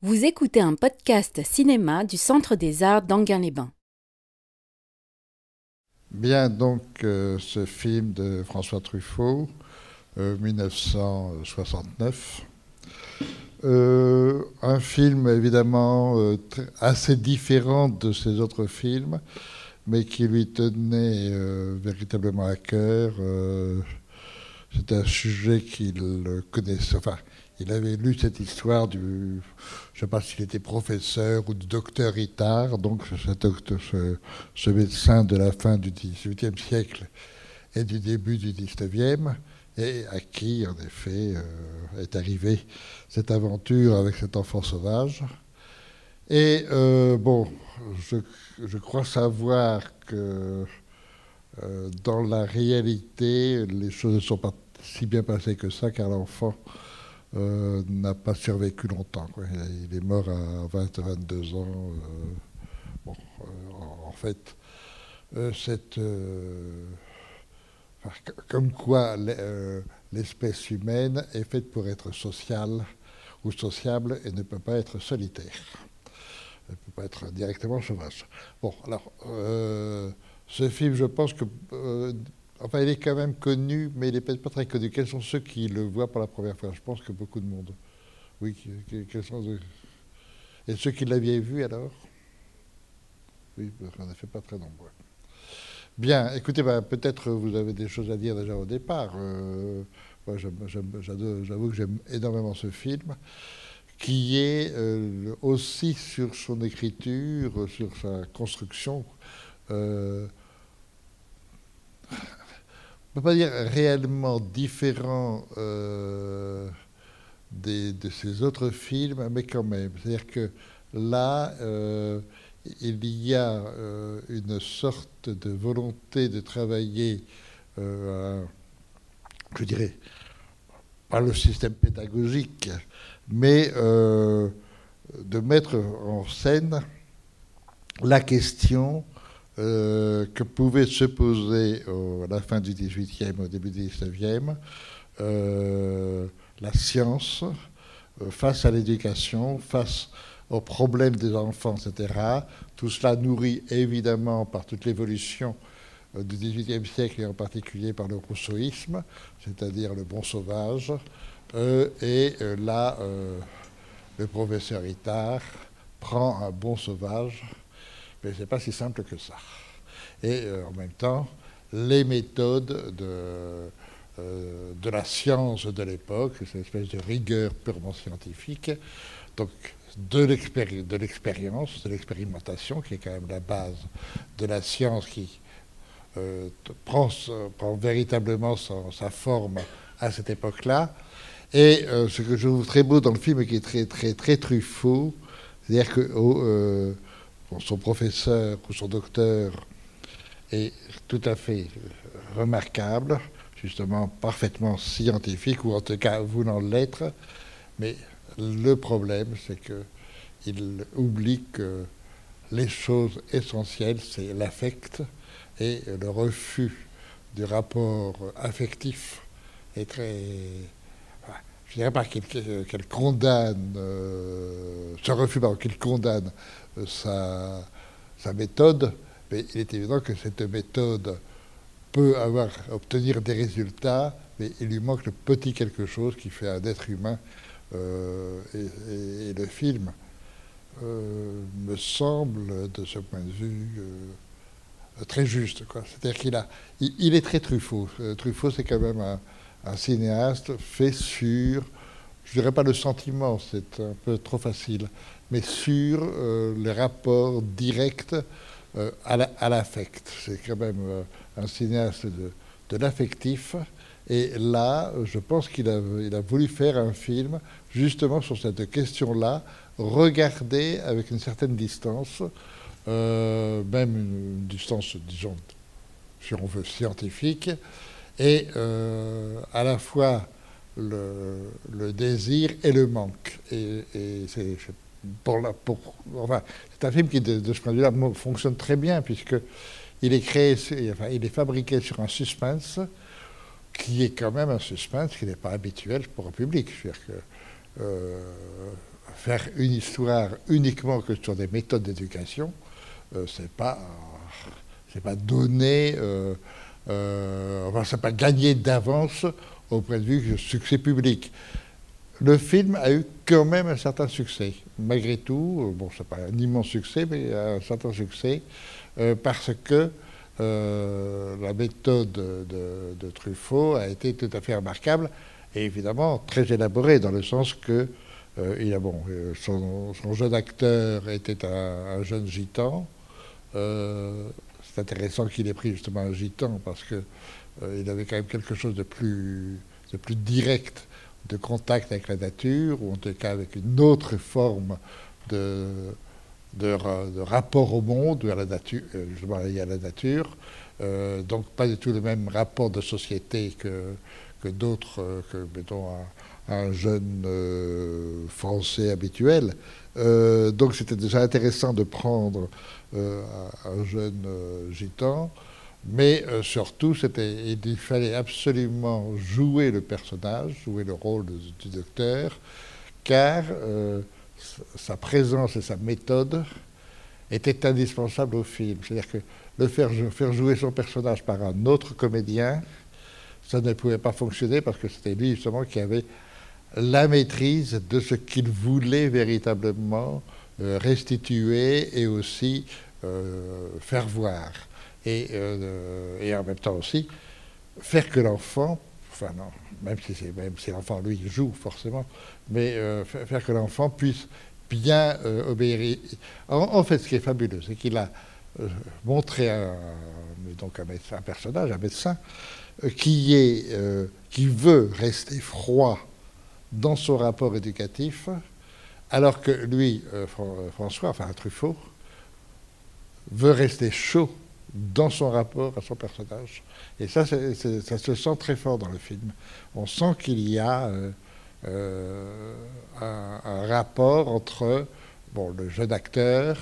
Vous écoutez un podcast cinéma du Centre des Arts d'Anguin-les-Bains. Bien, donc, euh, ce film de François Truffaut, euh, 1969. Euh, un film évidemment euh, assez différent de ses autres films, mais qui lui tenait euh, véritablement à cœur. Euh, C'est un sujet qu'il connaissait. Il avait lu cette histoire du. Je ne sais pas s'il était professeur ou du docteur Itard, donc ce, médecin de la fin du XVIIIe siècle et du début du XIXe, et à qui, en effet, euh, est arrivée cette aventure avec cet enfant sauvage. Et euh, bon, je, je crois savoir que euh, dans la réalité, les choses ne sont pas si bien passées que ça, car l'enfant euh, n'a pas survécu longtemps. Il est- mort à 20, 22 ans. euh, euh, en fait, comme quoi l'e- l'espèce humaine est faite pour être sociale ou sociable et ne peut pas être solitaire. Elle ne peut pas être directement sauvage. Bon, alors, ce film, je pense que. Enfin, il est quand même connu, mais il n'est peut-être pas très connu. Quels sont ceux qui le voient pour la première fois? Je pense que beaucoup de monde. Oui, quels sont ceux- Et ceux qui l'avaient vu alors? Oui, on n'a fait pas très nombreux. Bien, écoutez, bah, peut-être vous avez des choses à dire déjà au départ. Euh, moi, J'avoue que j'aime énormément ce film, qui est euh, aussi sur son écriture, sur sa construction. euh, ne peut pas dire réellement différent euh, des- de ses autres films, mais quand même. C'est-à-dire que là, euh, il y a euh, une sorte de volonté de travailler, je dirais, pas le système pédagogique, mais de mettre en scène la question euh, que pouvait se poser à la fin du XVIIIe, au début du XIXe, euh, la science euh, face à l'éducation, face aux problèmes des enfants, etc. Tout cela nourri évidemment par toute l'évolution du XVIIIe siècle et en particulier par le rousseauisme, c'est-à-dire le bon sauvage. Et là, le professeur Itard prend un bon sauvage, mais ce n'est pas si simple que ça. Et euh, en même temps, les méthodes de, euh, de la science de l'époque, cette espèce de rigueur purement scientifique, donc de l'expéri- de l'expérience, de l'expérimentation, qui est quand même la base de la science qui euh, prend, véritablement sa forme à cette époque-là. Et ce que je trouve très beau dans le film qui est très, très, très Truffaut, c'est-à-dire que son professeur ou son docteur est tout à fait euh, remarquable, justement parfaitement scientifique, ou en tout cas voulant l'être, mais le problème, c'est que il oublie que les choses essentielles, c'est l'affect et le refus du rapport affectif est très. Je ne dirais pas qu'il qu'elle condamne, euh, ce refus, qu'il condamne euh, sa, méthode, mais il est évident que cette méthode peut avoir, obtenir des résultats, mais il lui manque le petit quelque chose qui fait un être humain. euh, et, le film euh, me semble, de ce point de vue, euh, très juste. C'est-à-dire qu'il il, est très Truffaut. Truffaut, c'est quand même un, un cinéaste fait sur, je dirais pas le sentiment, c'est un peu trop facile, mais sur euh, les rapports directs euh, à la- à l'affect. c'est quand même euh, un cinéaste de, l'affectif. Et là, je pense qu'il a, voulu faire un film justement sur cette question-là, regarder avec une certaine distance, même une, distance, disons, si on veut, scientifique, et à la fois le, désir et le manque. Et, c'est c'est un film qui, de, ce point de vue-là, fonctionne très bien, puisque il est enfin, est fabriqué sur un suspense qui est quand même un suspense qui n'est pas habituel pour un public. C'est-à-dire que euh, faire une histoire uniquement que sur des méthodes d'éducation, c'est pas c'est pas donner, enfin c'est pas gagner d'avance au point de du succès public. Le film a eu quand même un certain succès, malgré tout. Bon, c'est pas un immense succès, mais un certain succès, parce que euh, la méthode de, Truffaut a été tout à fait remarquable et évidemment très élaborée dans le sens que euh, a, bon, euh, son, jeune acteur était un, jeune gitan. c'est intéressant qu'il ait pris justement un gitan parce que il avait quand même quelque chose de plus, de plus direct de contact avec la nature, ou en tout cas avec une autre forme de, de, rapport au monde, à la euh, à la nature. Euh, donc pas du tout le même rapport de société que, que d'autres, euh, que mettons un, jeune français habituel. donc c'était déjà intéressant de prendre un jeune gitan, mais surtout il fallait absolument jouer le personnage, jouer le rôle du docteur, car sa présence et sa méthode étaient indispensables au film. C'est-à-dire que le faire, jouer son personnage par un autre comédien, ça ne pouvait pas fonctionner parce que c'était lui justement qui avait la maîtrise de ce qu'il voulait véritablement euh, restituer et aussi euh, faire voir. Et, euh, et, en même temps aussi faire que l'enfant, enfin non, même si, même si l'enfant lui joue forcément, mais euh, faire que l'enfant puisse bien euh, obéir. En, fait, ce qui est fabuleux, c'est qu'il a euh, montré un, donc un, personnage, un médecin, qui, est, qui veut rester froid dans son rapport éducatif, alors que lui, François, enfin Truffaut, veut rester chaud dans son rapport à son personnage. Et ça, ça se sent très fort dans le film. On sent qu'il y a euh, un, rapport entre le jeune acteur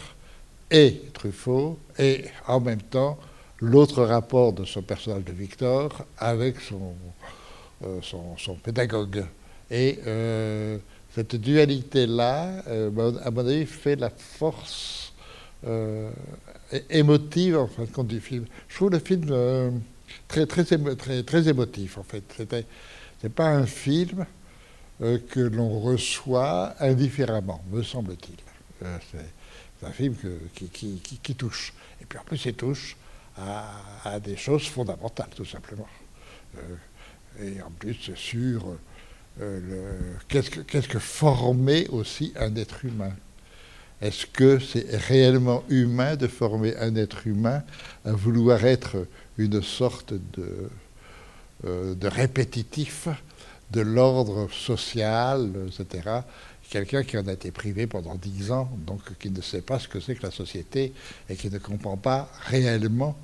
et Truffaut, et en même temps l'autre rapport de son personnage de Victor avec son, euh, son, pédagogue. Et euh, cette dualité-là, à mon avis, fait la force émotive en fin de compte du film. Je trouve le film très, très, très, très émotif en fait. C'est pas un film euh, que l'on reçoit indifféremment, me semble-t-il. Euh, c'est un film qui, touche. Et puis en plus, il touche à, des choses fondamentales, tout simplement. Euh, et en plus, sur qu'est-ce que, qu'est-ce que former aussi un être humain Est-ce que c'est réellement humain de former un être humain à vouloir être une sorte de, de répétitif de l'ordre social, etc. Quelqu'un qui en a été privé pendant dix ans, donc qui ne sait pas ce que c'est que la société et qui ne comprend pas réellement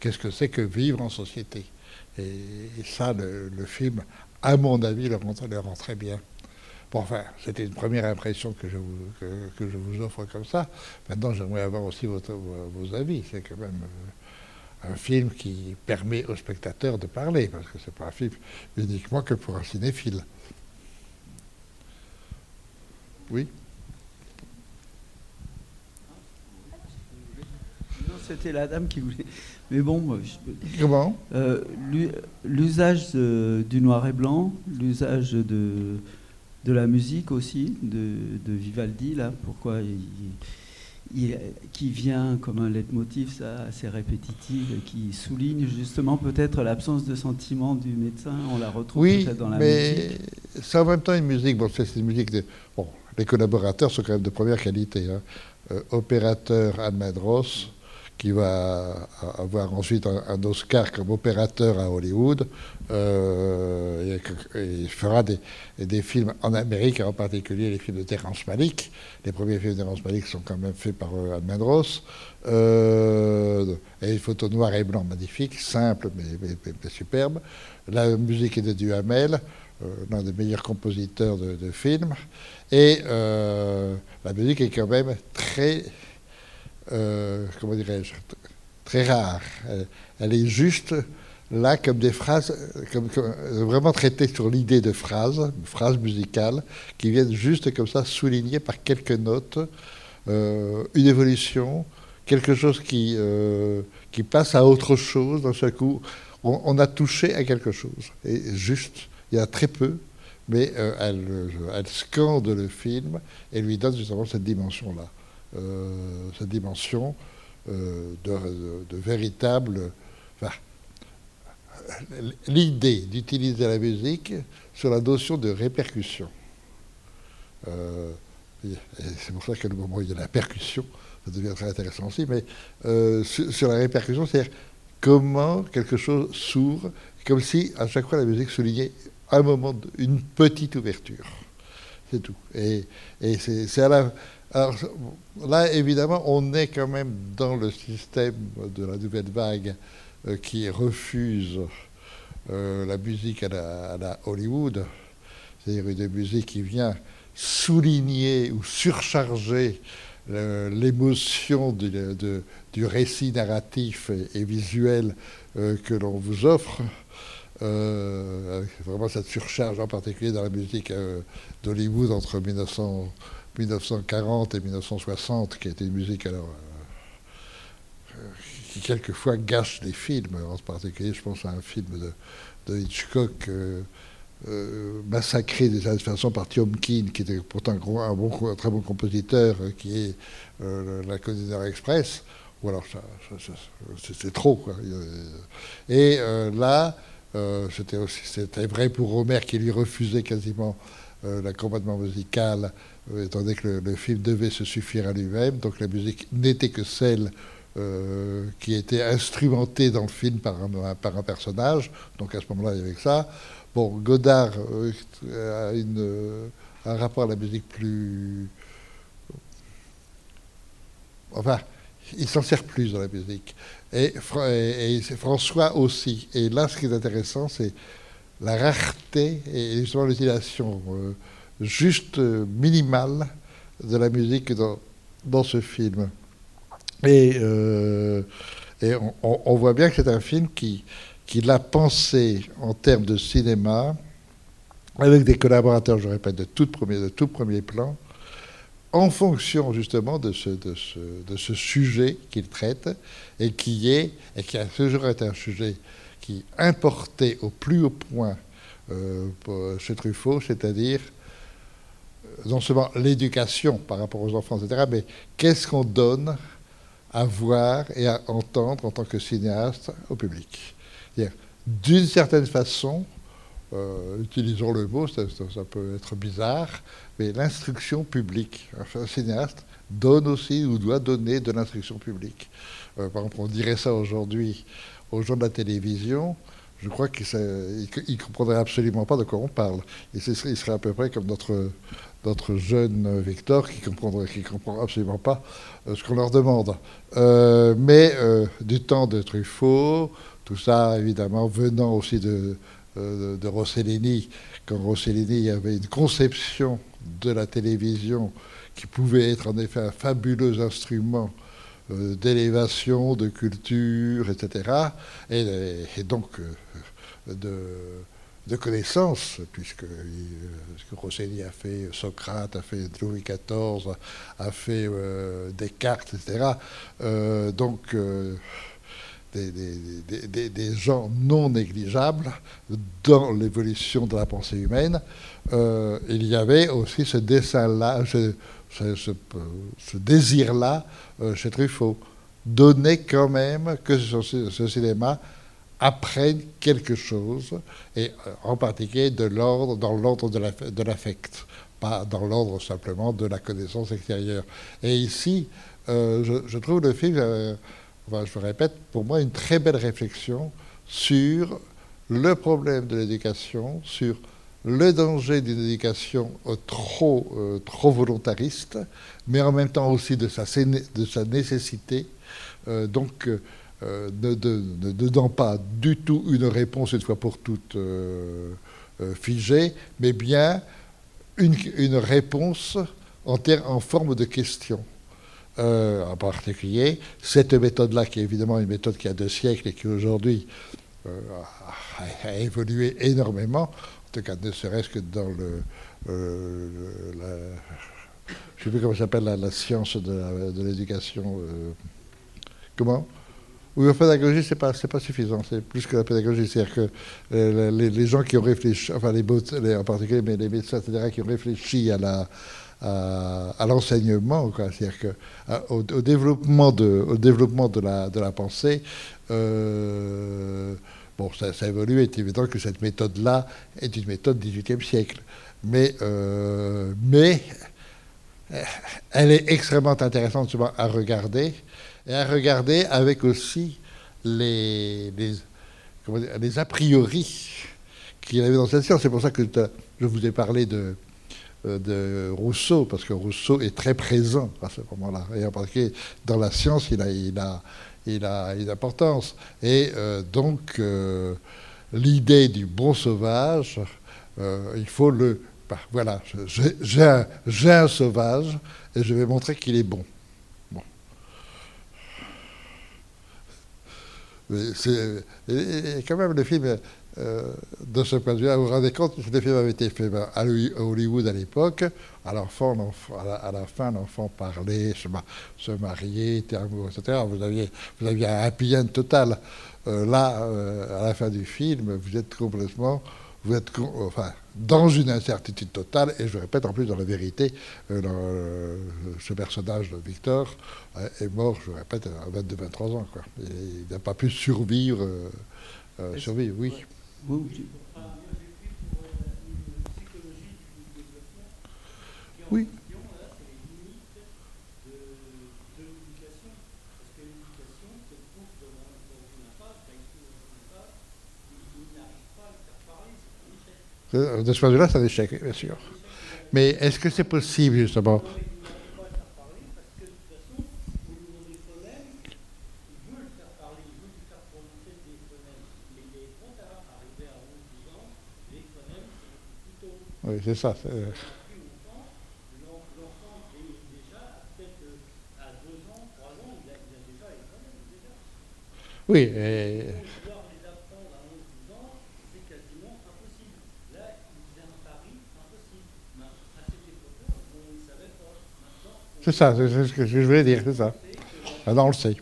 qu'est-ce que c'est que vivre en société? Et, ça, le, film, à mon avis, le rend, très bien. Bon, enfin, c'était une première impression que je, vous, que, je vous offre comme ça. Maintenant, j'aimerais avoir aussi votre, vos, avis. C'est quand même... Euh, un film qui permet au spectateur de parler, parce que ce n'est pas un film uniquement que pour un cinéphile. Oui? C'était la dame qui voulait. Mais bon, comment? Euh, L'usage du noir et blanc, l'usage de, de la musique aussi, de, de Vivaldi, là, pourquoi il, qui vient comme un leitmotiv ça, assez répétitif, qui souligne justement peut-être l'absence de sentiment du médecin. On la retrouve peut-être dans la mais C'est en même temps une musique. Bon, c'est une musique. De, bon, les collaborateurs sont quand même de première qualité. Hein. Euh, opérateur Anne Madros, qui va avoir ensuite un, Oscar comme opérateur à Hollywood. Euh, il fera des, des, films en Amérique, en particulier les films de Terrence Malick. Les premiers films de Terrence Malick sont quand même faits par euh, Anne Euh, et une photo noir et blanc magnifique, simple mais, mais, superbe. La musique est de Duhamel, euh, l'un des meilleurs compositeurs de, de films. Et euh, la musique est quand même très euh, comment dirais-je, très rare. Elle, est juste là comme des phrases, comme, vraiment traitées sur l'idée de phrases, phrases musicales, qui viennent juste comme ça souligner par quelques notes une évolution, quelque chose qui, qui passe à autre chose d'un seul coup. On, a touché à quelque chose. Et juste, il y a très peu, mais elle, elle, scande le film et lui donne justement cette dimension-là. Cette dimension euh, de, véritable. L'idée d'utiliser la musique sur la notion de répercussion. Euh, c'est pour ça qu'à le moment où il y a la percussion, ça devient très intéressant aussi, mais euh, sur, la répercussion, c'est-à-dire comment quelque chose s'ouvre, comme si à chaque fois la musique soulignait un moment, une petite ouverture. C'est tout. Et c'est à la alors là, évidemment, on est quand même dans le système de la nouvelle vague euh, qui refuse euh, la musique à la, Hollywood, c'est-à-dire une musique qui vient souligner ou surcharger euh, l'émotion du, récit narratif et, visuel que l'on vous offre. vraiment cette surcharge en particulier dans la musique d'Hollywood entre 1900 1940 et 1960, qui était une musique alors, euh, qui quelquefois gâche des films. En particulier, je pense à un film de, Hitchcock. Euh, euh, massacré des années façon par Tiomkin, qui était pourtant un, bon, très bon compositeur, qui est la Condor Express. Ou alors, c'est trop. Quoi. Et là, c'était vrai pour Romer, qui lui refusait quasiment l'accompagnement musical euh, étant donné que le, film devait se suffire à lui-même, donc la musique n'était que celle euh, qui était instrumentée dans le film par un, par un personnage, donc à ce moment-là, il y avait que ça. Bon, Godard euh, a un rapport à la musique plus... Enfin, il s'en sert plus dans la musique. Et, François aussi. Et là, ce qui est intéressant, c'est la rareté et justement l'utilisation juste minimale de la musique dans, dans ce film. Et, euh, et on, voit bien que c'est un film qui, qui l'a pensé en termes de cinéma, avec des collaborateurs, je répète, de tout premier, de tout premier plan, en fonction justement de ce, de ce, de ce sujet qu'il traite, et qui est, et qui a toujours été un sujet qui importait au plus haut point euh, chez Truffaut, c'est-à-dire non seulement l'éducation par rapport aux enfants, etc., mais qu'est-ce qu'on donne à voir et à entendre en tant que cinéaste au public? D'une certaine façon, euh, utilisons le mot, ça, peut être bizarre, mais l'instruction publique. un cinéaste donne aussi ou doit donner de l'instruction publique. Euh, par exemple, on dirait ça aujourd'hui aux gens de la télévision je crois qu'il ne comprendrait absolument pas de quoi on parle. il serait à peu près comme notre, notre jeune Victor qui comprendrait, qui comprend absolument pas euh, ce qu'on leur demande. Euh, mais euh, du temps de Truffaut, tout ça évidemment venant aussi de, de, Rossellini, quand Rossellini avait une conception de la télévision qui pouvait être en effet un fabuleux instrument d'élévation, de culture, etc. Et, donc de de connaissances, puisque, euh, Rosselli a fait Socrate, a fait Louis XIV, a fait euh, Descartes, etc. Euh, donc, des, gens non négligeables dans l'évolution de la pensée humaine. il y avait aussi ce dessin-là, ce, désir-là chez Truffaut. Donner quand même que ce cinéma apprennent quelque chose, et euh, en particulier de l'ordre, dans l'ordre de l'affect, pas dans l'ordre simplement de la connaissance extérieure. Et ici, euh, je, trouve le film, euh, je répète, pour moi une très belle réflexion sur le problème de l'éducation, sur le danger d'une éducation trop, trop volontariste, mais en même temps aussi de sa, de sa nécessité. donc, euh, ne, donnant pas du tout une réponse une fois pour toutes euh, euh, figée, mais bien une, réponse en, en, forme de question. en particulier, cette méthode-là, qui est évidemment une méthode qui a deux siècles et qui aujourd'hui a, évolué énormément, en tout cas ne serait-ce que dans le, la, je ne sais plus comment s'appelle la, science de l'éducation. comment? Oui, la pédagogie, ce n'est pas, pas suffisant, c'est plus que la pédagogie. C'est-à-dire que les, gens qui ont réfléchi, enfin les, en particulier mais les médecins, etc., qui ont réfléchi à la, à, l'enseignement, c'est-à-dire au, développement de, au développement de la, de la pensée, euh, bon, ça, ça évolue, est évident que cette méthode-là est une méthode du XVIIIe siècle. Mais, euh, mais elle est extrêmement intéressante à regarder, et à regarder avec aussi les, les, a priori qu'il avait dans cette science. C'est pour ça que je vous ai parlé de, euh, de Rousseau, parce que Rousseau est très présent à ce moment-là. Et en particulier dans la science, il a, il a, il a une importance. Et euh, donc, euh, l'idée du bon sauvage, il faut le. Bah, voilà, j'ai un, sauvage et je vais montrer qu'il est. Bon. C'est quand même le film euh, de ce point de vue, vous vous rendez compte, que le film avait été fait à Hollywood à l'époque. À, à, la, fin, l'enfant parlait, se, mariait, était amoureux, etc. Vous aviez, vous aviez un happy end total. Euh, là, euh, à la fin du film, vous êtes complètement vous êtes enfin, dans une incertitude totale, et je répète en plus dans la vérité, ce personnage de Victor est mort, je répète, à 22-23 ans. Quoi. il n'a pas pu survivre. survivre, oui. Oui. De ce point de vue-là, c'est un échec, bien sûr. Mais est-ce que c'est possible, justement? Oui, c'est ça. Euh. Oui. Et... C'est ça, c'est ce que je voulais dire, c'est ça. Maintenant, on le sait.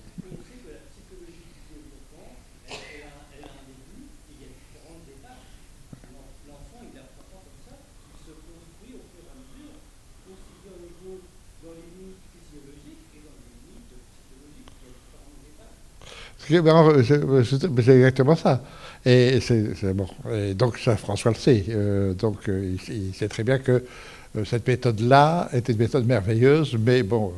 C'est exactement ça. Et c'est bon. Et donc ça, François le sait. Euh, donc euh, il, sait très bien que cette méthode-là était une méthode merveilleuse, mais bon,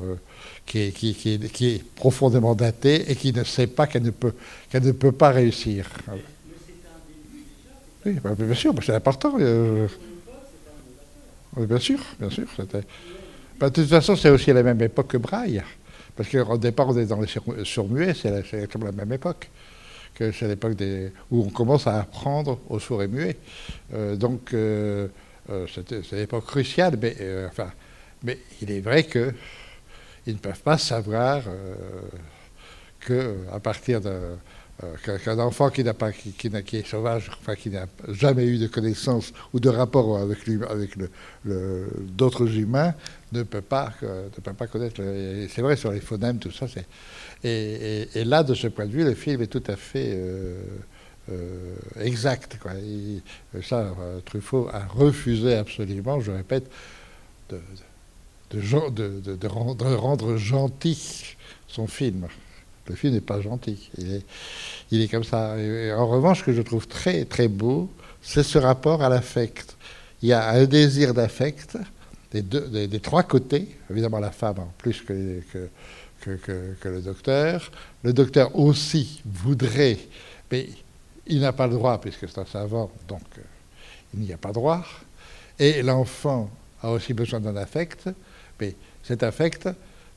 qui est, qui, est, est, profondément datée et qui ne sait pas qu'elle ne peut qu'elle ne peut pas réussir. Oui, bah, bien sûr, c'est important. bien sûr, bien sûr. Bah, de toute façon, c'est aussi la même époque que Braille. Parce qu'au départ, on est dans les surmuets, c'est comme la même époque. que C'est l'époque où on commence à apprendre aux sourds et muets. Euh, donc, euh, euh, c'est une époque cruciale, mais, enfin, mais il est vrai qu'ils ne peuvent pas savoir qu'à partir de euh, qu'un enfant qui, pas, qui, qui, est sauvage, qui n'a jamais eu de connaissance ou de rapport avec, d'autres humains, ne peut pas, euh, ne peut pas connaître. c'est vrai sur les phonèmes, tout ça. Et, là, de ce point de vue, le film est tout à fait euh, exact. Quoi. ça, Truffaut a refusé absolument, je répète, de, de, rendre, gentil son film. Le film n'est pas gentil. Il est, il est comme ça. en revanche, ce que je trouve très, très beau, c'est ce rapport à l'affect. Il y a un désir d'affect des, des, trois côtés, évidemment la femme plus que, que, que, le docteur. Le docteur aussi voudrait, mais il n'a pas le droit, puisque c'est un savant, donc euh, il n'y a pas droit. Et l'enfant a aussi besoin d'un affect, mais cet affect,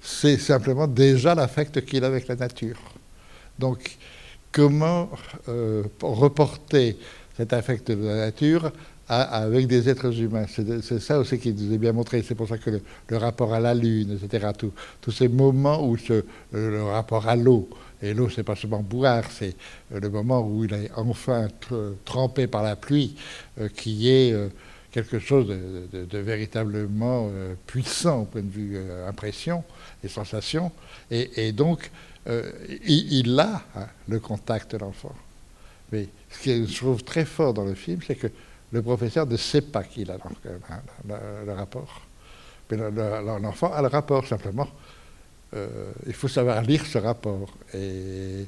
c'est simplement déjà l'affect qu'il a avec la nature. Donc, comment euh, reporter cet affect de la nature avec des êtres humains? C'est ça aussi qui nous est bien montré. C'est pour ça que le, rapport à la Lune, etc., tous ces moments où le rapport à l'eau, et l'eau, c'est pas seulement boire, c'est le moment où il est enfin trempé par la pluie, qui est quelque chose de, véritablement puissant au point de vue impression et sensation. Et, donc, il, a hein, le contact de l'enfant. Mais ce que je trouve très fort dans le film, c'est que le professeur ne sait pas qu'il a le, rapport. Mais l'enfant a le rapport, simplement. Euh, il faut savoir lire ce rapport. Et,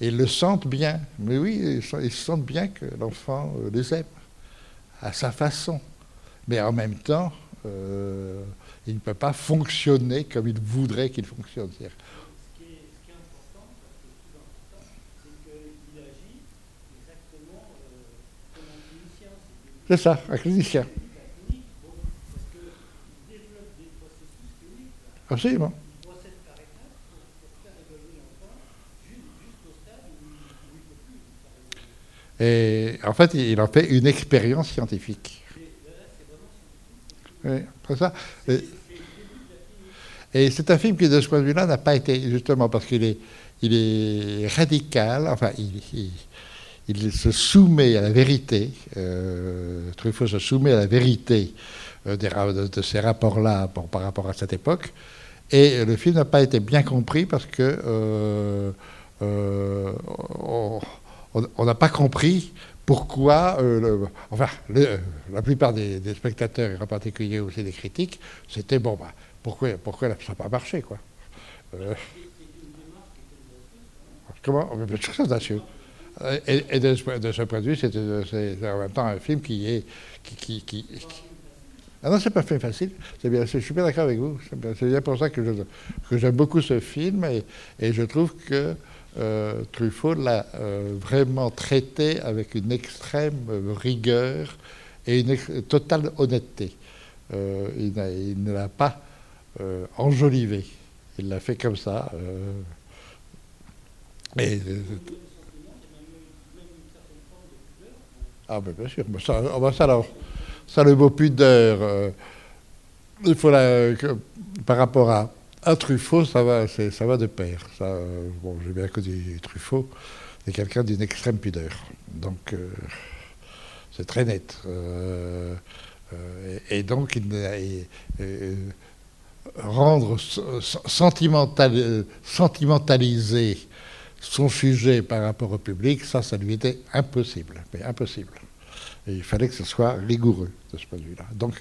ils le sentent bien. Mais oui, ils, sentent bien que l'enfant euh, les aime, à sa façon. Mais en même temps, euh, il ne peut pas fonctionner comme il voudrait qu'il fonctionne. C'est ça, un clinicien. Absolument. Et en fait, il en fait une expérience scientifique. Oui, c'est ça. Et, c'est un film qui, de ce point de vue-là, n'a pas été, justement, parce qu'il est, radical, enfin, il, se soumet à la vérité, euh, Truffaut se soumet à la vérité euh, de, ces rapports-là par rapport à cette époque, et le film n'a pas été bien compris parce que euh, on n'a pas compris pourquoi, enfin, la plupart des, spectateurs, et en particulier aussi des critiques, c'était bon, bah, pourquoi, pourquoi ça n'a pas marché, quoi. comment Bien sûr, c'est euh, et, de, ce, point de vue, c'est en même temps un film qui est. Qui, qui, Ah non, c'est pas fait facile. Bien, je suis bien d'accord avec vous. C'est bien, pour ça que, j'aime beaucoup ce film et je trouve que euh, Truffaut l'a euh, vraiment traité avec une extrême rigueur et une totale honnêteté. il, ne l'a pas enjolivé. Il l'a fait comme ça. et, Ah, bien sûr. ça, oh, ben, ça, ça, le mot pudeur, euh, il faut la, par rapport à, un Truffaut, ça va, ça va de pair. Ça, euh, j'ai bien connu Truffaut, c'est quelqu'un d'une extrême pudeur. Donc, euh, c'est très net. et, donc, rendre sentimental, sentimentaliser son sujet par rapport au public, ça, ça lui était impossible, mais impossible. Il fallait que ce soit rigoureux de ce point de vue-là. Donc,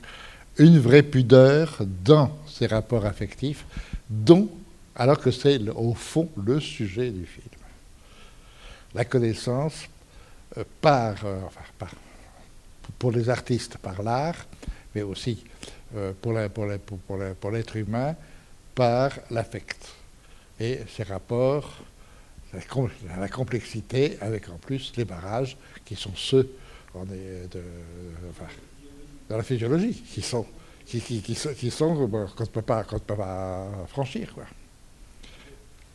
une vraie pudeur dans ses rapports affectifs, dont, alors que c'est au fond le sujet du film. La connaissance euh, par, euh, par, pour les artistes par l'art, mais aussi euh, pour l'être humain par l'affect. Et ces rapports la complexité, avec en plus les barrages qui sont ceux de, la physiologie, qui sont, qui, qui, qui, qui sont qu'on ne peut pas, peut pas franchir. Quoi.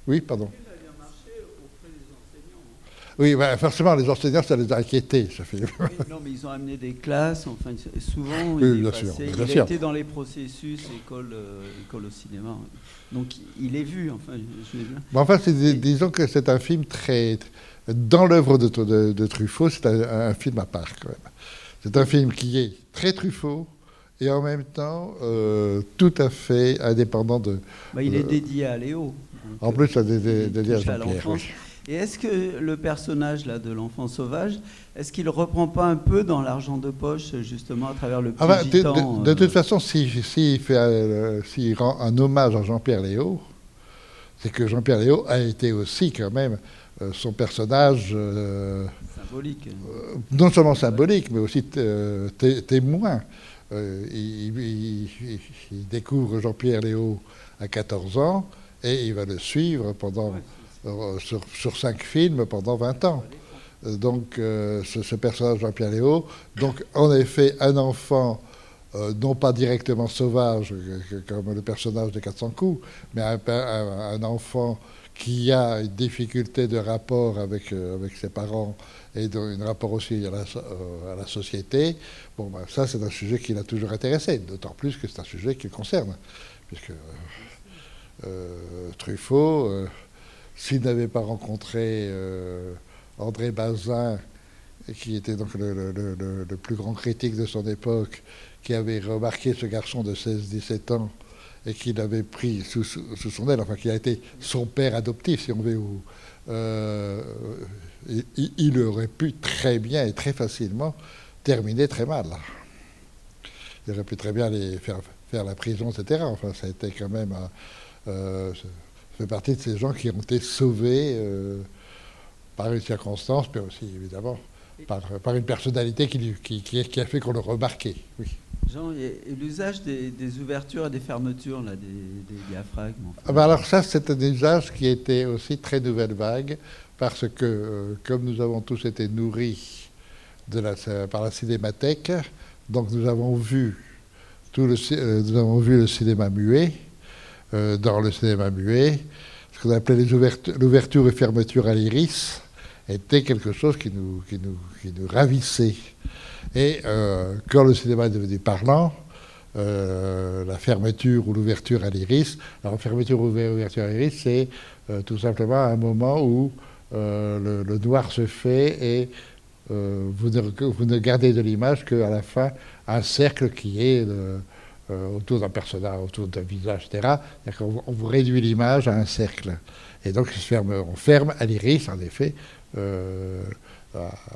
Oui, pardon. Oui, bah, forcément, les enseignants, ça les a inquiétés, ça fait. non, mais ils ont amené des classes, enfin, souvent, oui, il, sûr, il a été dans les processus, école, euh, école au cinéma. Donc, il est vu, enfin, je, l'ai bien. enfin, disons que c'est un film très... Dans l'œuvre de, de, Truffaut, c'est un, film à part, quand même. C'est un film qui est très Truffaut, et en même temps euh, tout à fait indépendant de. Bah, il est dédié à Léo. En plus, il est dédié à Jean-Pierre. Et est-ce que le personnage là, de l'enfant sauvage, est-ce qu'il ne reprend pas un peu dans l'argent de poche, justement, à travers le petit ah de, de, toute euh, façon, s'il si, euh, rend un hommage à Jean-Pierre Léo, c'est que Jean-Pierre Léo a été aussi, quand même, euh, son personnage... symbolique. non seulement symbolique, mais aussi témoin. Il, découvre Jean-Pierre Léo à 14 ans et il va le suivre pendant... Euh, sur, cinq films pendant 20 ans. Euh, donc, euh, ce, personnage Jean-Pierre Léo, donc en effet, un enfant non pas directement sauvage, comme le personnage de 400 coups, mais un, enfant qui a une difficulté de rapport avec, avec ses parents et un rapport aussi à la, à la société, bon, ben, ça c'est un sujet qui l'a toujours intéressé, d'autant plus que c'est un sujet qui le concerne, puisque Truffaut, s'il n'avait pas rencontré André Bazin, qui était donc le, plus grand critique de son époque, qui avait remarqué ce garçon de 16-17 ans et qui l'avait pris sous, son aile, enfin qui a été son père adoptif, si on veut, euh, il, aurait pu très bien et très facilement terminer très mal. Il aurait pu très bien aller faire, faire la prison, etc. Enfin, ça a été quand même... Euh, ça fait partie de ces gens qui ont été sauvés euh, par une circonstance, mais aussi évidemment par, une personnalité qui, qui, a fait qu'on le remarquait. Oui. Jean, et, l'usage des, ouvertures et des fermetures, là, des, diaphragmes ah ben Alors ça, c'est un usage qui était aussi très nouvelle vague, parce que euh, comme nous avons tous été nourris par la cinémathèque, donc nous avons vu, tout le, euh, nous avons vu le cinéma muet, euh, dans le cinéma muet, ce qu'on appelait l'ouverture et fermeture à l'iris, était quelque chose qui nous, qui nous, qui nous ravissait. Et euh, quand le cinéma est devenu parlant, euh, la fermeture ou l'ouverture à l'iris, la fermeture ou l'ouverture à l'iris, c'est euh, tout simplement un moment où le, noir se fait et vous ne, vous, ne, gardez de l'image qu'à la fin un cercle qui est autour d'un personnage, autour d'un visage, etc. On, on vous réduit l'image à un cercle. Et donc on ferme à l'iris, en effet,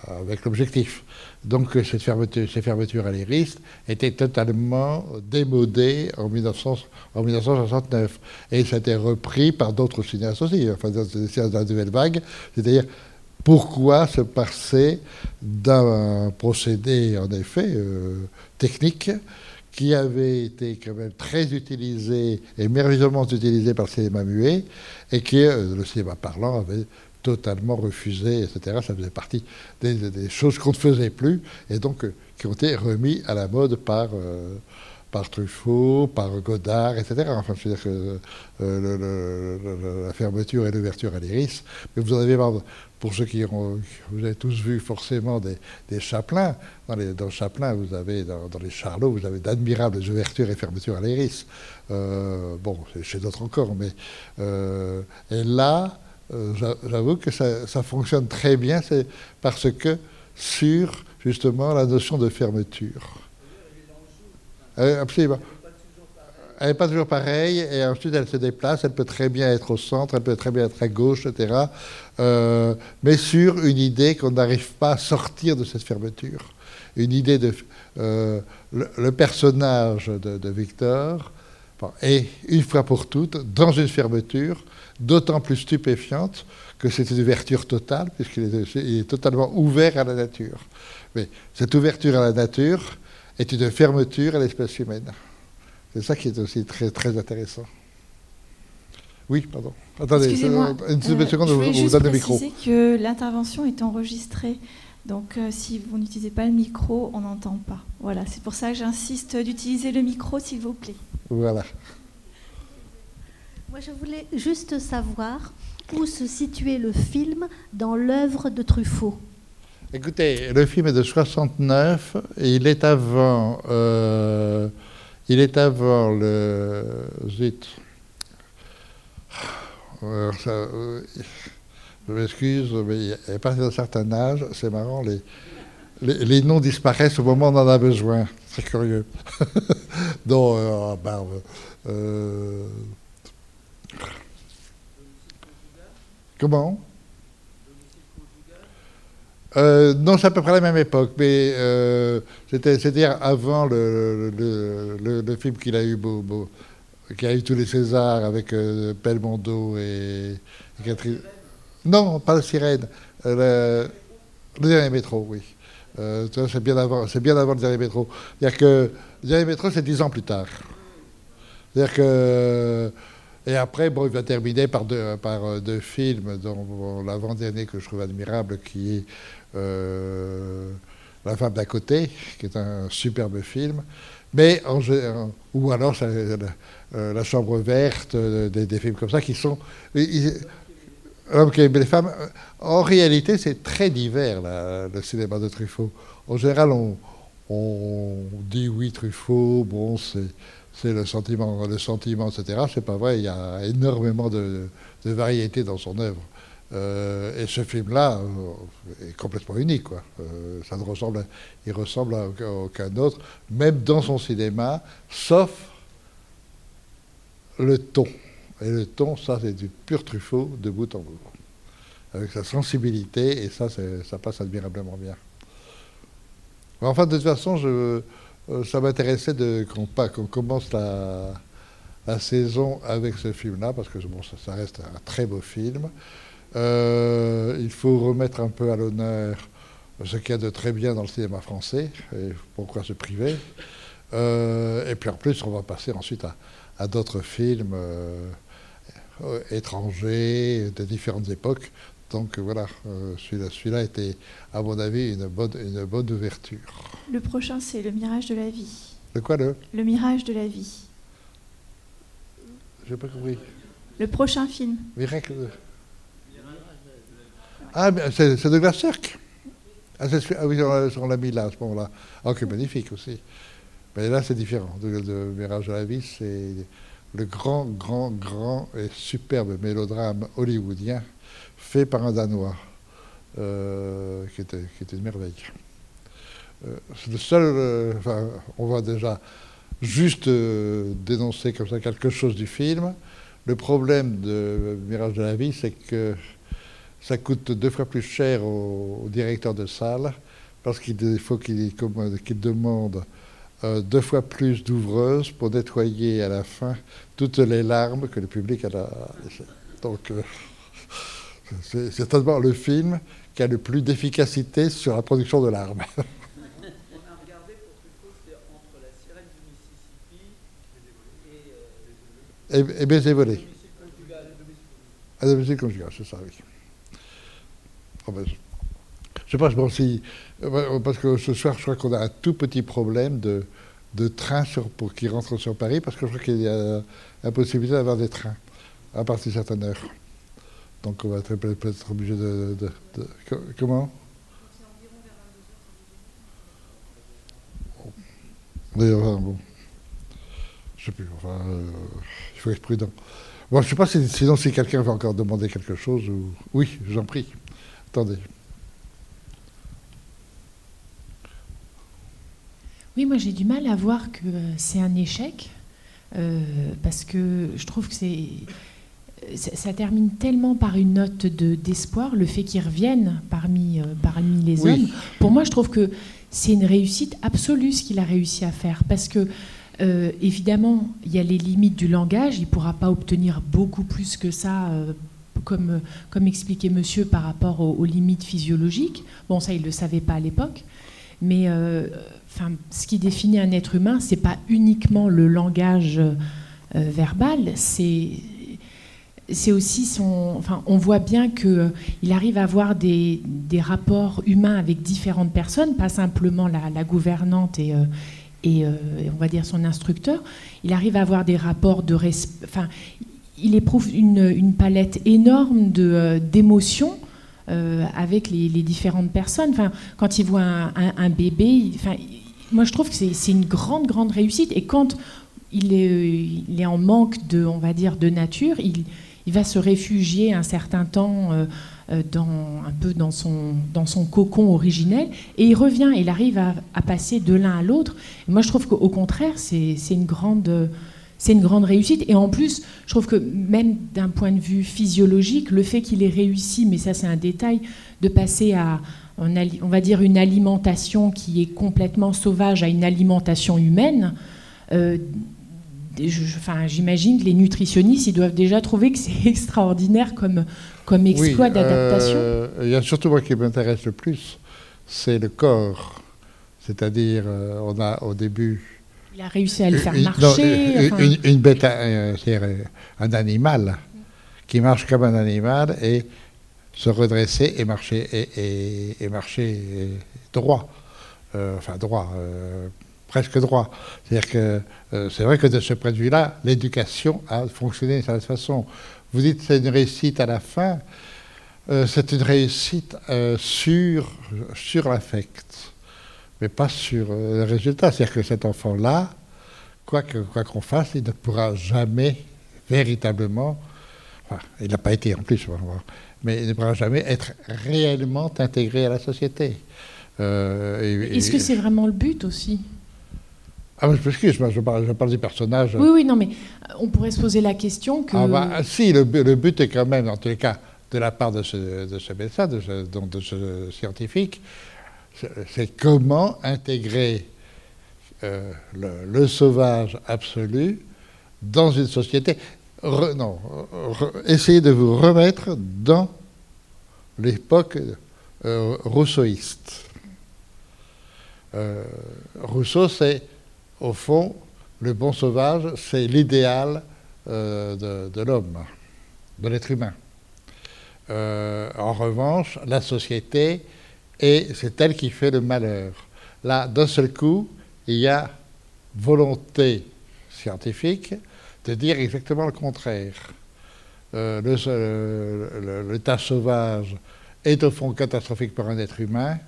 avec l'objectif. Donc cette fermeture, ces fermetures à l'iris étaient totalement démodées en, 1969. Et ça a été repris par d'autres cinéastes aussi, enfin des cinéastes de la nouvelle vague. C'est-à-dire, pourquoi se passer d'un procédé, en effet, euh, technique qui avait été quand même très utilisé et merveilleusement utilisé par le cinéma muet, et qui, euh, le cinéma parlant, avait totalement refusé, etc. Ça faisait partie des, choses qu'on ne faisait plus et donc euh, qui ont été remis à la mode par, euh, par Truffaut, par Godard, etc. Enfin, je veux dire que euh, la fermeture et l'ouverture à l'iris. Mais vous en avez pour ceux qui ont, vous avez tous vu forcément des, des. Dans, les, dans Chaplin, vous avez, dans, les Charlots, vous avez d'admirables ouvertures et fermetures à l'iris. bon, chez d'autres encore, mais. et là, euh, j'avoue que ça, fonctionne très bien, c'est parce que sur justement la notion de fermeture. Euh, absolument. Elle n'est pas toujours pareille, et ensuite elle se déplace, elle peut très bien être au centre, elle peut très bien être à gauche, etc. Euh, mais sur une idée qu'on n'arrive pas à sortir de cette fermeture. Une idée de. le, personnage de, Victor est, une fois pour toutes, dans une fermeture d'autant plus stupéfiante que c'est une ouverture totale, puisqu'il est, totalement ouvert à la nature. Mais cette ouverture à la nature est une fermeture à l'espèce humaine. C'est ça qui est aussi très, très intéressant. Oui, pardon. Attendez, une euh, seconde, je vous, donne le micro. que l'intervention est enregistrée. Donc, euh, si vous n'utilisez pas le micro, on n'entend pas. Voilà, c'est pour ça que j'insiste d'utiliser le micro, s'il vous plaît. Voilà. Moi, je voulais juste savoir où se situait le film dans l'œuvre de Truffaut. Écoutez, le film est de 69 et il est avant, euh, il est avant le zut. Euh, je m'excuse, mais à partir d'un certain âge, c'est marrant, les, les, noms disparaissent au moment où on en a besoin. C'est curieux. Donc, euh. Euh, Comment? Euh, non, c'est à peu près la même époque, mais euh, c'est-à-dire avant le, le, film qu'il a eu, beau, qui a eu tous les Césars avec euh, Belmondo et, Catherine. Non, pas la sirène. le, dernier métro, oui. c'est bien avant, c'est bien avant le dernier métro. C'est-à-dire que le dernier métro, c'est dix ans plus tard. Et après, bon, il va terminer par deux, euh, films, dont l'avant-dernier que je trouve admirable, qui est euh, La femme d'à côté, qui est un superbe film, Mais ou alors la, chambre verte, des, films comme ça qui sont. L'homme qui aimait les femmes. En réalité, c'est très divers le cinéma de Truffaut. En général, on, dit oui, Truffaut, bon, c'est le sentiment, le sentiment, etc. C'est pas vrai, il y a énormément de, de variété dans son œuvre. Euh, et ce film-là euh, est complètement unique, quoi. Euh, ça ne ressemble, il ressemble à aucun autre, même dans son cinéma, sauf le ton. Et le ton, ça, c'est du pur Truffaut de bout en bout, avec sa sensibilité, et ça, ça passe admirablement bien. Enfin, de toute façon, euh, ça m'intéressait qu'on commence la, saison avec ce film-là, parce que bon, ça, reste un très beau film. Euh, il faut remettre un peu à l'honneur ce qu'il y a de très bien dans le cinéma français, et pourquoi se priver. Euh, et puis en plus, on va passer ensuite à, d'autres films étrangers de différentes époques. Donc voilà, euh, celui-là était, à mon avis, une bonne, une bonne ouverture. Le prochain, c'est Le Mirage de la vie. Le quoi, le? Le Mirage de la vie. J'ai pas compris. Le prochain film. Miracle de... Ah, c'est de Glass Cirque. Ah, ah, oui, on l'a mis là, à ce moment-là. Ah, ok, magnifique aussi. Mais là, c'est différent. Le, Mirage de la vie, c'est le grand, grand, grand et superbe mélodrame hollywoodien fait par un Danois, euh, qui, était, une merveille. Euh, le seul, euh, enfin, on va déjà juste dénoncer comme ça quelque chose du film. Le problème de Mirage de la vie, c'est que ça coûte deux fois plus cher au, directeur de salle, parce qu'il faut qu'il demande deux fois plus d'ouvreuses pour nettoyer à la fin toutes les larmes que le public a. Donc, c'est certainement le film qui a le plus d'efficacité sur la production de l'arme. On a regardé pour c'est entre la sirène du Mississippi et, et Baiser volé. Ah, domicile conjugal, c'est ça, oui. Sais pas, je pense si. Euh, parce que ce soir, je crois qu'on a un tout petit problème de, de train sur, pour, qui rentre sur Paris, parce que je crois qu'il y a la possibilité d'avoir des trains à partir de certaines heures. Donc on va être peut-être obligé de, Comment? D'ailleurs, bon. Je sais plus, enfin, euh, il faut être prudent. Bon, je ne sais pas si, sinon si quelqu'un veut encore demander quelque chose ou. Oui, j'en prie. Attendez. Oui, moi j'ai du mal à voir que c'est un échec, euh, parce que je trouve que c'est ça, termine tellement par une note d'espoir, le fait qu'ils reviennent parmi, euh, parmi les hommes. Pour moi, je trouve que c'est une réussite absolue ce qu'il a réussi à faire. Parce que, euh, évidemment, il y a les limites du langage. Il ne pourra pas obtenir beaucoup plus que ça, euh, comme, comme expliquait monsieur, par rapport aux, limites physiologiques. Bon, ça, il ne le savait pas à l'époque. Mais enfin, ce qui définit un être humain, c'est pas uniquement le langage verbal, c'est c'est aussi son. Enfin, on voit bien qu'il euh, arrive à avoir des, rapports humains avec différentes personnes, pas simplement la, gouvernante et, euh, et, euh, on va dire son instructeur. Il arrive à avoir des rapports de. Enfin, il éprouve une, palette énorme d'émotions. Avec les, différentes personnes. Enfin, quand il voit un, bébé, enfin, moi je trouve que c'est une grande, grande réussite. Et quand il est, il est, en manque de, on va dire, de nature, il, va se réfugier un certain temps euh, euh, dans, un peu dans son, dans son cocon originel, et il revient, il arrive à, passer de l'un à l'autre. Moi, je trouve qu'au contraire, c'est une grande... C'est une grande réussite. Et en plus, je trouve que même d'un point de vue physiologique, le fait qu'il ait réussi, mais ça c'est un détail, de passer à, on va dire, une alimentation qui est complètement sauvage à une alimentation humaine, euh, j'imagine que les nutritionnistes, ils doivent déjà trouver que c'est extraordinaire comme, comme exploit d'adaptation. Euh, il y a surtout moi qui m'intéresse le plus, c'est le corps. C'est-à-dire, euh, on a au début. Il a réussi à le faire marcher. une, bête, euh, c'est-à-dire un animal qui marche comme un animal et se redresser et marcher et, et, marcher droit, enfin droit, presque droit. C'est-à-dire que c'est vrai que de ce point de vue-là, l'éducation a fonctionné de cette façon. Vous dites c'est une réussite à la fin. c'est une réussite sur, sur l'affect, mais pas sur le résultat. C'est-à-dire que cet enfant-là, quoi qu'on quoi qu'on fasse, il ne pourra jamais véritablement, enfin, il n'a pas été en plus, mais il ne pourra jamais être réellement intégré à la société. Euh, Est-ce que c'est vraiment le but aussi? Ah, je m'excuse, je parle, je parle des personnages. Oui, oui, non, mais on pourrait se poser la question que. Ah, bah, si, le, le, but est quand même, en tous les cas, de la part de ce, de ce médecin, de ce, donc de ce scientifique, c'est comment intégrer euh, le, sauvage absolu dans une société? non, essayez de vous remettre dans l'époque euh, rousseauiste. Euh, Rousseau, c'est au fond, le bon sauvage, c'est l'idéal de, de l'homme, de l'être humain. en revanche, la société, c'est elle qui fait le malheur. Là, d'un seul coup, il y a volonté scientifique de dire exactement le contraire. Euh, l'état sauvage est au fond catastrophique pour un être humain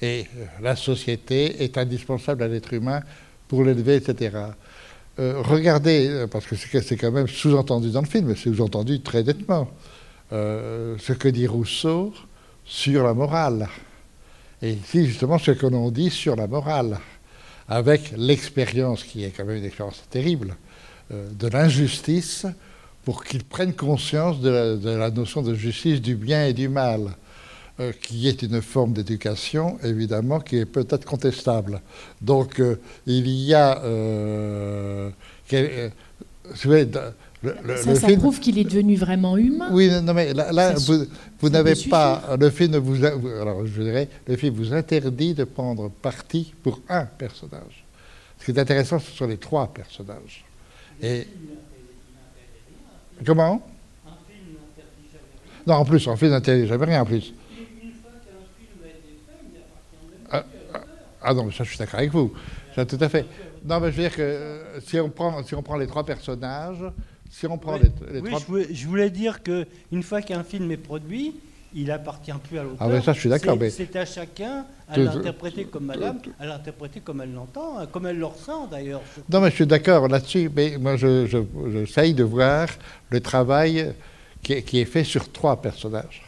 et euh, la société est indispensable à l'être humain pour l'élever, etc. Euh, regardez, parce que c'est quand même sous-entendu dans le film, c'est sous-entendu très nettement, ce que dit Rousseau sur la morale. Et ici, justement, ce que l'on dit sur la morale avec l'expérience, qui est quand même une expérience terrible, euh, de l'injustice, pour qu'ils prennent conscience de la, notion de justice du bien et du mal, euh, qui est une forme d'éducation, évidemment, qui est peut-être contestable. Donc, euh, il y a... ça, prouve qu'il est devenu vraiment humain. Oui, non, mais là, vous, n'avez pas. Le film vous, alors je dirais, le film vous interdit de prendre parti pour un personnage. Ce qui est intéressant, ce sont les trois personnages. Et comment? Non, en plus, un film n'interdit jamais rien en plus. Ah, ah, ah, non, mais ça, je suis d'accord avec vous. Ça, tout à fait. Non, mais je veux dire que euh, si on prend, si on prend les trois personnages, si on prend les, oui, je, voulais, dire qu'une fois qu'un film est produit, il appartient plus à l'auteur. Ah, mais ça, je suis d'accord. C'est à chacun à l'interpréter comme madame, à l'interpréter comme elle l'entend, hein, comme elle le ressent d'ailleurs. Non, mais je suis d'accord là-dessus, mais moi, j'essaye de voir le travail qui qui est fait sur trois personnages.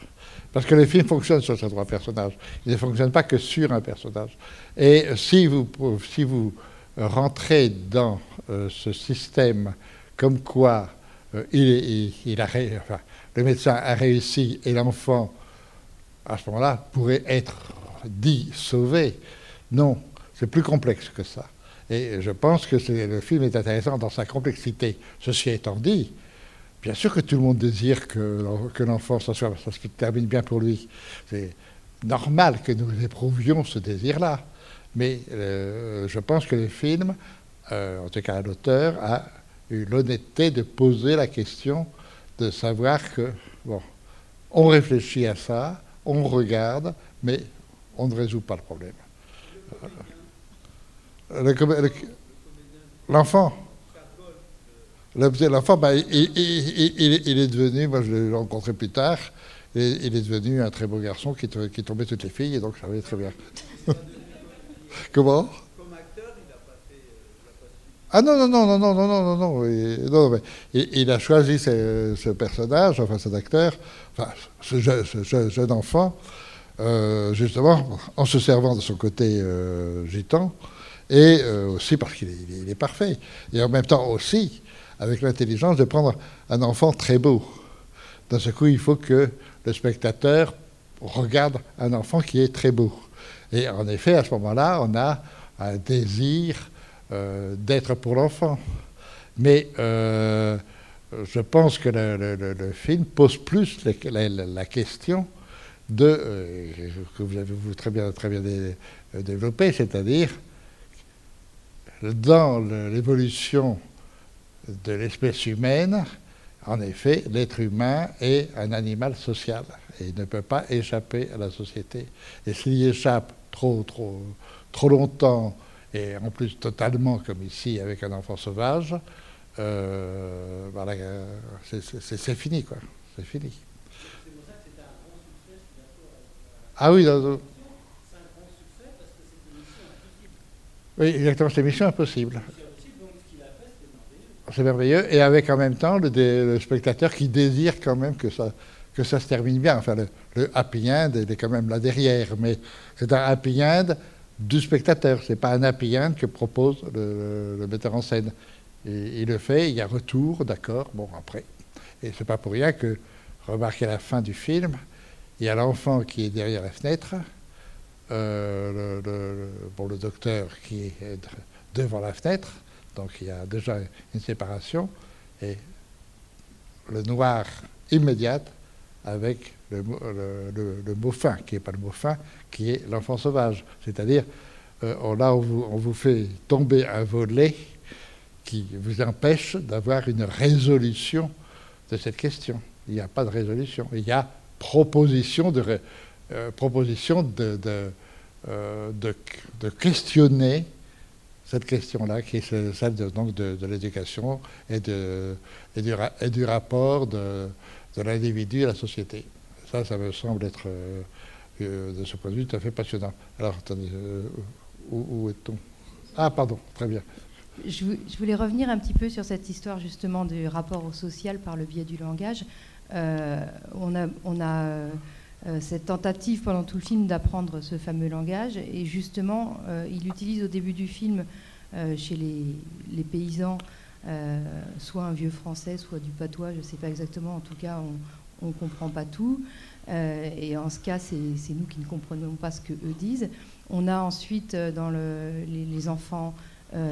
Parce que le film fonctionne sur ces trois personnages. Il ne fonctionne pas que sur un personnage. Et si vous, si vous rentrez dans euh, ce système comme quoi euh, il, a, le médecin a réussi et l'enfant, à ce moment-là, pourrait être dit sauvé. Non, c'est plus complexe que ça. Et je pense que le film est intéressant dans sa complexité. Ceci étant dit, bien sûr que tout le monde désire que, l'enfant s'en soit, ça se termine bien pour lui. C'est normal que nous éprouvions ce désir-là. Mais euh, je pense que le film, euh, en tout cas l'auteur, a l'honnêteté de poser la question de savoir que, bon, on réfléchit à ça, on regarde, mais on ne résout pas le problème. Euh, l'enfant. L'enfant, ben, il, est devenu, moi je l'ai rencontré plus tard, il est devenu un très beau garçon qui, qui tombait toutes les filles, et donc ça allait très bien. Comment? Ah non, non, non, non, non, non, non, non, non, non mais il, a choisi ce, personnage, enfin cet acteur, enfin ce, jeune enfant, euh, justement en se servant de son côté euh, gitan, et euh, aussi parce qu'il est, parfait, et en même temps aussi avec l'intelligence de prendre un enfant très beau. Dans ce coup, il faut que le spectateur regarde un enfant qui est très beau. Et en effet, à ce moment-là, on a un désir d'être pour l'enfant. Mais euh, je pense que le, film pose plus la, question euh, que vous avez très bien, très c'est-à-dire dans l'évolution de l'espèce humaine, en effet, l'être humain est un animal social et ne peut pas échapper à la société. Et s'il y échappe trop, trop, trop longtemps et en plus totalement comme ici avec un enfant sauvage, euh, voilà, c'est fini, quoi. C'est fini. Ah oui, Oui, exactement, c'est Mission Impossible. C'est merveilleux. Et avec en même temps le, spectateur qui désire quand même que ça, que ça se termine bien. Enfin, le, happy end, il est quand même là derrière. Mais c'est un happy end du spectateur. C'est pas un happy que propose le, metteur en scène. Il le fait, il y a retour, d'accord, bon, après. Et c'est pas pour rien que, remarquez la fin du film, il y a l'enfant qui est derrière la fenêtre, euh, le, le docteur qui est devant la fenêtre, donc il y a déjà une séparation, et le noir immédiat avec le, le, mot fin, qui n'est pas le mot fin, qui est l'enfant sauvage. C'est-à-dire, euh, là, on vous, fait tomber un volet qui vous empêche d'avoir une résolution de cette question. Il n'y a pas de résolution. Il y a proposition de, euh, euh, questionner cette question-là, qui est celle de, de, l'éducation et du rapport de, l'individu à la société. Ça, ça me semble être, euh, de ce point de vue, tout à fait passionnant. Alors, attendez, où, où est-on? Ah, pardon, très bien. Je, voulais revenir un petit peu sur cette histoire justement du rapport au social par le biais du langage. on a, euh, cette tentative pendant tout le film d'apprendre ce fameux langage. Et justement, euh, il utilise au début du film euh, chez les, paysans soit un vieux français, soit du patois, je ne sais pas exactement, en tout cas on ne comprend pas tout. et en ce cas, c'est nous qui ne comprenons pas ce qu'eux disent. On a ensuite dans les, enfants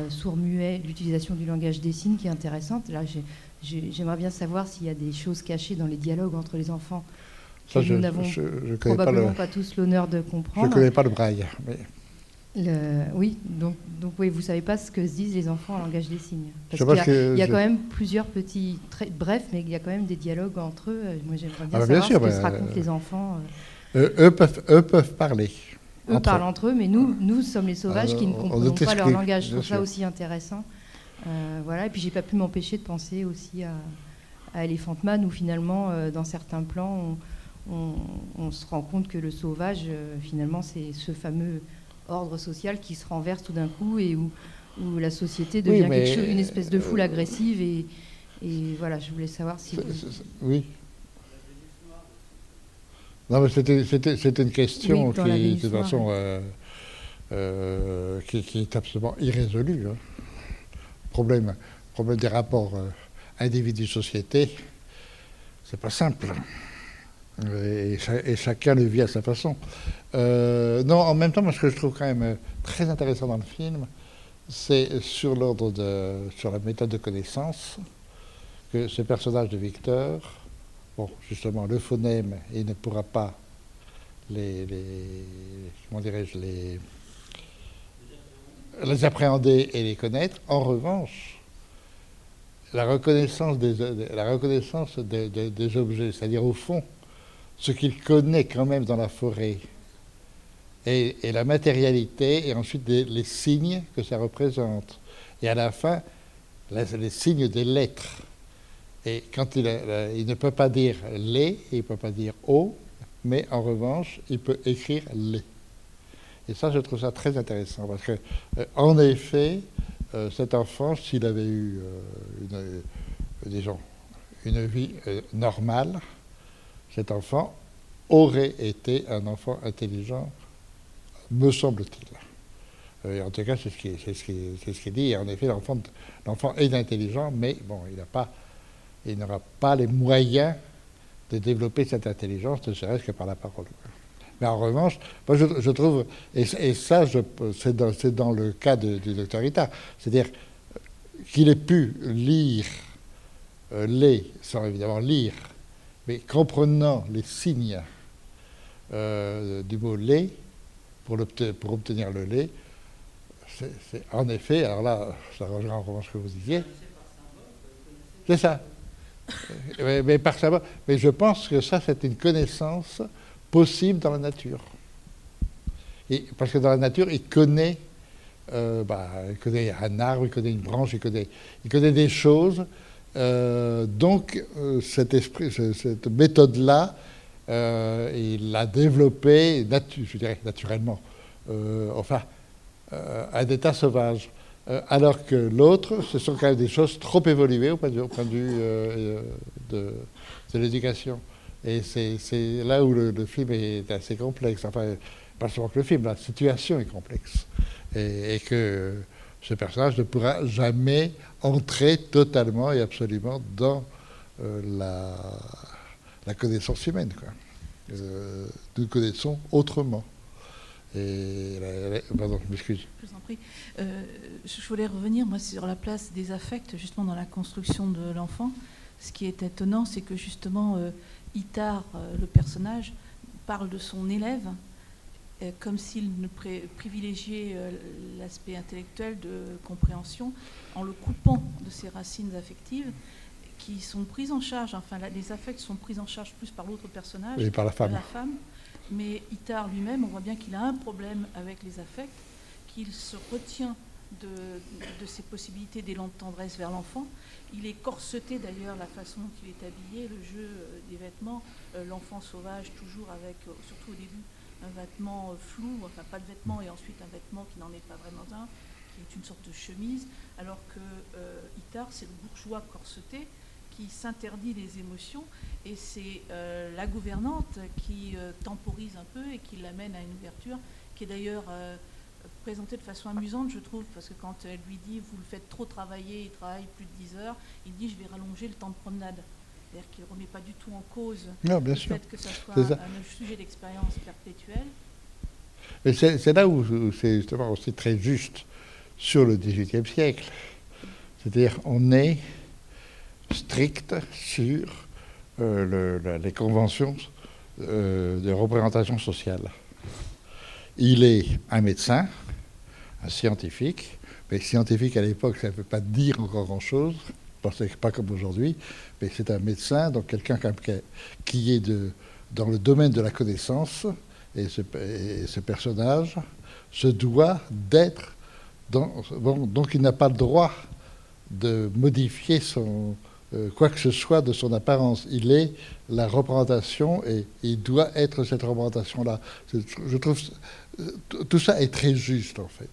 sourds-muets l'utilisation du langage des signes qui est intéressante. Là, j'aimerais bien savoir s'il y a des choses cachées dans les dialogues entre les enfants que nous n'avons probablement pas, tous l'honneur de comprendre. Je ne connais pas le braille. Oui, donc, donc oui, vous ne savez pas ce que se disent les enfants en langage des signes. Parce qu'il y a, quand même plusieurs petits, très brefs, mais il y a quand même des dialogues entre eux. Moi, j'aimerais bien, ah, savoir ce que se racontent les enfants. Euh. eux, peuvent, eux peuvent parler. Eux parlent entre eux, mais nous, nous sommes les sauvages qui ne comprenons pas leur langage. Je trouve ça aussi intéressant. Euh, voilà, et puis j'ai pas pu m'empêcher de penser aussi à, à Elephant Man, où finalement, euh, dans certains plans, on, on, se rend compte que le sauvage, euh, finalement, c'est ce fameux ordre social qui se renverse tout d'un coup et où, la société devient une espèce de foule agressive. Et, voilà, je voulais savoir si. Oui. Non, mais c'était une question qui, de toute façon, euh, euh, qui, est absolument irrésolue. Hein. Problème, problème des rapports individu-société, c'est pas simple et, chacun le vit à sa façon. Euh, non, en même temps, ce que je trouve quand même euh, très intéressant dans le film, c'est sur l'ordre de, sur la méthode de connaissance, que ce personnage de Victor, bon, justement, le phonème, il ne pourra pas les, comment dirais-je, les, les appréhender et les connaître. En revanche, la reconnaissance des, la reconnaissance des objets, c'est-à-dire au fond, ce qu'il connaît quand même dans la forêt et, la matérialité et ensuite les signes que ça représente. Et à la fin, les, signes des lettres. Et quand il, il ne peut pas dire les, il ne peut pas dire o, mais en revanche, il peut écrire les. Et ça, je trouve ça très intéressant parce que, euh, en effet, euh, cet enfant, s'il avait eu euh, disons, une vie normale, cet enfant aurait été un enfant intelligent, me semble-t-il. Euh, en tout cas, c'est ce qui c'est ce, dit. en effet, l'enfant est intelligent, mais bon, il pas, il n'aura pas les moyens de développer cette intelligence, ne serait-ce que par la parole. Mais en revanche, moi je, trouve, et, ça, c'est dans, dans, le cas du docteur Ita, c'est-à-dire qu'il ait pu lire euh, les, sans évidemment lire mais comprenant les signes euh, du mot lait, pour, obtenir le lait, c'est en effet, alors là, ça rejoint en revanche ce que vous disiez. C'est ça. mais, mais, par mais je pense que ça, c'est une connaissance possible dans la nature. Et, parce que dans la nature, il connaît bah, il connaît un arbre, il connaît une branche, il connaît, il connaît des choses. Donc, cet esprit, cette méthode-là, il l'a développée, je dirais naturellement, enfin, à d'état sauvage. alors que l'autre, ce sont quand même des choses trop évoluées au point de vue, de l'éducation. Et c'est là où le, film est assez complexe. Enfin, pas seulement que le film, la situation est complexe. Et, que ce personnage ne pourra jamais entrer totalement et absolument dans euh, la, connaissance humaine. Quoi. Euh, nous connaissons autrement. Et pardon, je m'excuse. Je vous en prie. Euh, je voulais revenir moi, sur la place des affects, justement, dans la construction de l'enfant. Ce qui est étonnant, c'est que justement, euh, le personnage, parle de son élève comme s'il ne privilégiait euh, l'aspect intellectuel de compréhension en le coupant de ses racines affectives qui sont prises en charge, enfin les affects sont pris en charge plus par l'autre personnage, et par la femme. la femme. Mais Itar lui-même, on voit bien qu'il a un problème avec les affects, qu'il se retient de, de ses possibilités d'élan de tendresse vers l'enfant, il est corseté d'ailleurs la façon dont il est habillé, le jeu euh, des vêtements, euh, l'enfant sauvage toujours avec, euh, surtout au début, un vêtement flou, enfin pas de vêtement et ensuite un vêtement qui n'en est pas vraiment un, qui est une sorte de chemise, alors que Itar c'est le bourgeois corseté qui s'interdit les émotions et c'est la gouvernante qui temporise un peu et qui l'amène à une ouverture qui est d'ailleurs présenté de façon amusante, je trouve, parce que quand elle lui dit vous le faites trop travailler, il travaille plus de 10 heures, il dit je vais rallonger le temps de promenade. C'est-à-dire qu'il ne remet pas du tout en cause le fait que ce soit un, sujet d'expérience perpétuelle. Mais c'est là où c'est justement aussi très juste sur le XVIIIe siècle. C'est-à-dire on est strict sur euh, les conventions euh, de représentation sociale. Il est un médecin, un scientifique, mais scientifique à l'époque, ça ne veut pas dire encore grand-chose, pas comme aujourd'hui, mais c'est un médecin, donc quelqu'un qui est dans le domaine de la connaissance, et ce, personnage se doit d'être donc il n'a pas le droit de modifier son, euh, quoi que ce soit de son apparence. Il est la représentation et il doit être cette représentation-là. Je trouve tout ça est très juste en fait.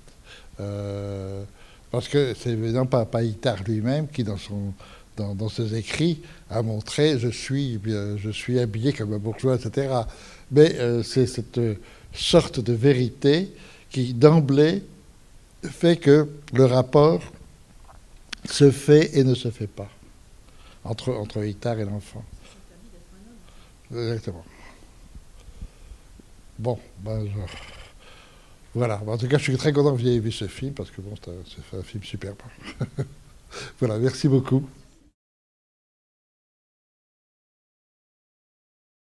Euh, parce que c'est évidemment pas, pas lui-même qui, dans, son, dans, ses écrits, a montré je suis, je suis habillé comme un bourgeois, etc. Mais euh, c'est cette sorte de vérité qui, d'emblée, fait que le rapport se fait et ne se fait pas entre, entre et l'enfant. Exactement. Bon, ben, voilà. En tout cas, je suis très content que vous ayez vu ce film parce que bon, c'est un film superbe. voilà, merci beaucoup.